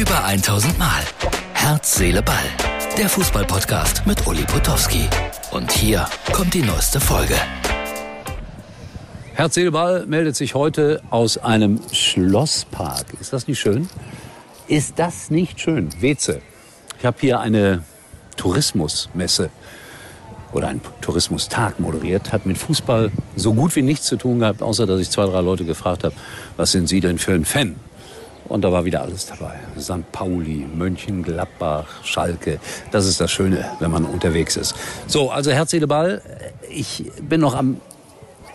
Über 1000 Mal. Herz, Seele, Ball. Der Fußballpodcast mit Uli Potowski. Und hier kommt die neueste Folge. Herz, Seele, Ball meldet sich heute aus einem Schlosspark. Ist das nicht schön? Ist das nicht schön? Weze. Ich habe hier eine Tourismusmesse oder einen Tourismustag moderiert, hat mit Fußball so gut wie nichts zu tun gehabt, außer dass ich zwei, drei Leute gefragt habe, was sind Sie denn für ein Fan? Und da war wieder alles dabei. St. Pauli, Mönchengladbach, Schalke. Das ist das Schöne, wenn man unterwegs ist. So, also Herz, Seele, Ball. Ich bin noch am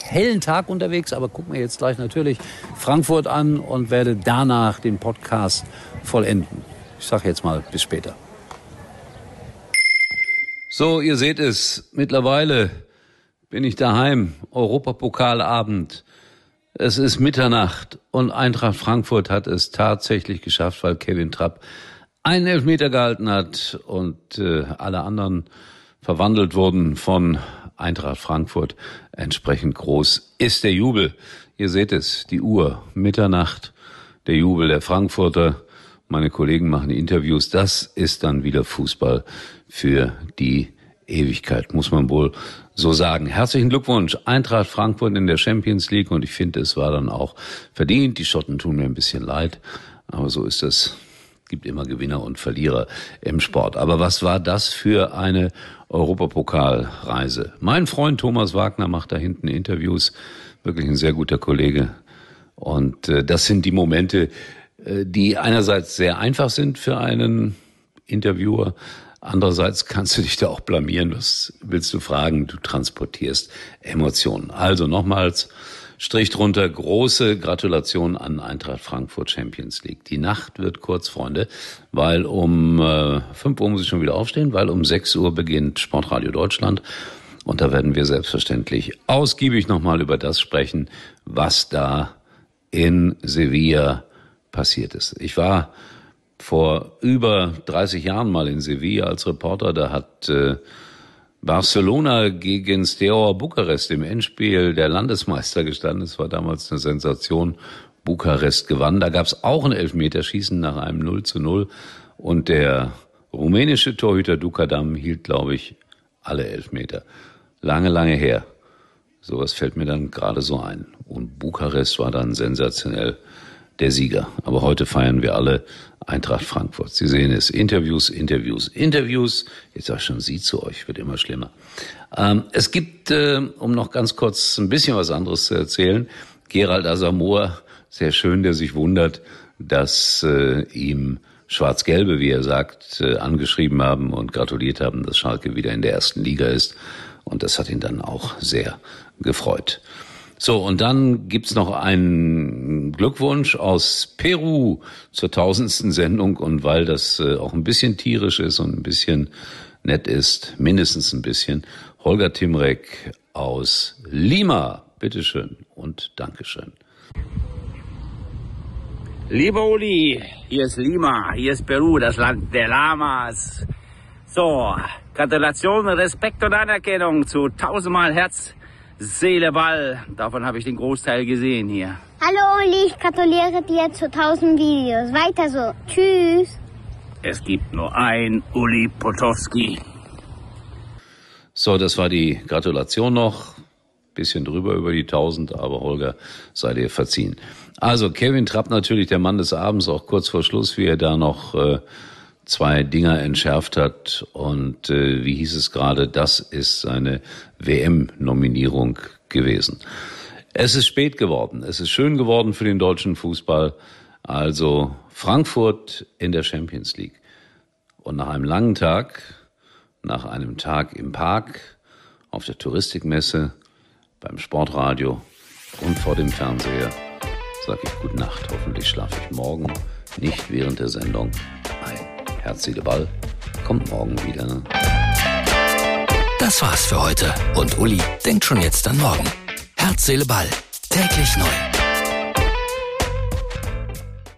hellen Tag unterwegs, aber guck mir jetzt gleich natürlich Frankfurt an und werde danach den Podcast vollenden. Ich sage jetzt mal bis später. So, ihr seht es, mittlerweile bin ich daheim, Europapokalabend. Es ist Mitternacht und Eintracht Frankfurt hat es tatsächlich geschafft, weil Kevin Trapp einen Elfmeter gehalten hat und äh, alle anderen verwandelt wurden von Eintracht Frankfurt. Entsprechend groß ist der Jubel. Ihr seht es, die Uhr, Mitternacht, der Jubel der Frankfurter. Meine Kollegen machen Interviews. Das ist dann wieder Fußball für die Ewigkeit, muss man wohl so sagen. Herzlichen Glückwunsch, Eintracht Frankfurt in der Champions League und ich finde, es war dann auch verdient. Die Schotten tun mir ein bisschen leid, aber so ist es. Gibt immer Gewinner und Verlierer im Sport. Aber was war das für eine Europapokalreise? Mein Freund Thomas Wagner macht da hinten Interviews, wirklich ein sehr guter Kollege. Und äh, das sind die Momente, äh, die einerseits sehr einfach sind für einen Interviewer, Andererseits kannst du dich da auch blamieren. Was willst du fragen? Du transportierst Emotionen. Also nochmals Strich drunter. Große Gratulation an Eintracht Frankfurt Champions League. Die Nacht wird kurz, Freunde, weil um äh, 5 Uhr muss ich schon wieder aufstehen, weil um 6 Uhr beginnt Sportradio Deutschland. Und da werden wir selbstverständlich ausgiebig nochmal über das sprechen, was da in Sevilla passiert ist. Ich war vor über 30 Jahren mal in Sevilla als Reporter. Da hat äh, Barcelona gegen Steaua Bukarest im Endspiel der Landesmeister gestanden. Es war damals eine Sensation. Bukarest gewann. Da gab es auch ein Elfmeterschießen nach einem 0 zu 0. Und der rumänische Torhüter Dukadam hielt, glaube ich, alle Elfmeter. Lange, lange her. Sowas fällt mir dann gerade so ein. Und Bukarest war dann sensationell der Sieger. Aber heute feiern wir alle Eintracht Frankfurt. Sie sehen es. Interviews, Interviews, Interviews. Jetzt sag schon Sie zu euch, wird immer schlimmer. Ähm, es gibt, äh, um noch ganz kurz ein bisschen was anderes zu erzählen, Gerald Asamoah, sehr schön, der sich wundert, dass äh, ihm Schwarz-Gelbe, wie er sagt, äh, angeschrieben haben und gratuliert haben, dass Schalke wieder in der ersten Liga ist. Und das hat ihn dann auch sehr gefreut. So, und dann gibt's noch einen Glückwunsch aus Peru zur tausendsten Sendung. Und weil das äh, auch ein bisschen tierisch ist und ein bisschen nett ist, mindestens ein bisschen, Holger Timrek aus Lima. Bitteschön und Dankeschön. Lieber Uli, hier ist Lima, hier ist Peru, das Land der Lamas. So, Gratulation, Respekt und Anerkennung zu tausendmal Herz Seele, Ball. Davon habe ich den Großteil gesehen hier. Hallo Uli, ich gratuliere dir zu 1000 Videos. Weiter so. Tschüss. Es gibt nur ein Uli Potowski. So, das war die Gratulation noch. Bisschen drüber über die 1000, aber Holger, sei dir verziehen. Also Kevin Trapp natürlich der Mann des Abends, auch kurz vor Schluss, wie er da noch äh, zwei Dinger entschärft hat. Und äh, wie hieß es gerade, das ist seine WM-Nominierung gewesen. Es ist spät geworden. Es ist schön geworden für den deutschen Fußball. Also Frankfurt in der Champions League. Und nach einem langen Tag, nach einem Tag im Park, auf der Touristikmesse, beim Sportradio und vor dem Fernseher, sage ich gute Nacht. Hoffentlich schlafe ich morgen nicht während der Sendung Herzliche Ball kommt morgen wieder. Das war's für heute. Und Uli denkt schon jetzt an morgen. Herz, Seele, Ball. Täglich neu.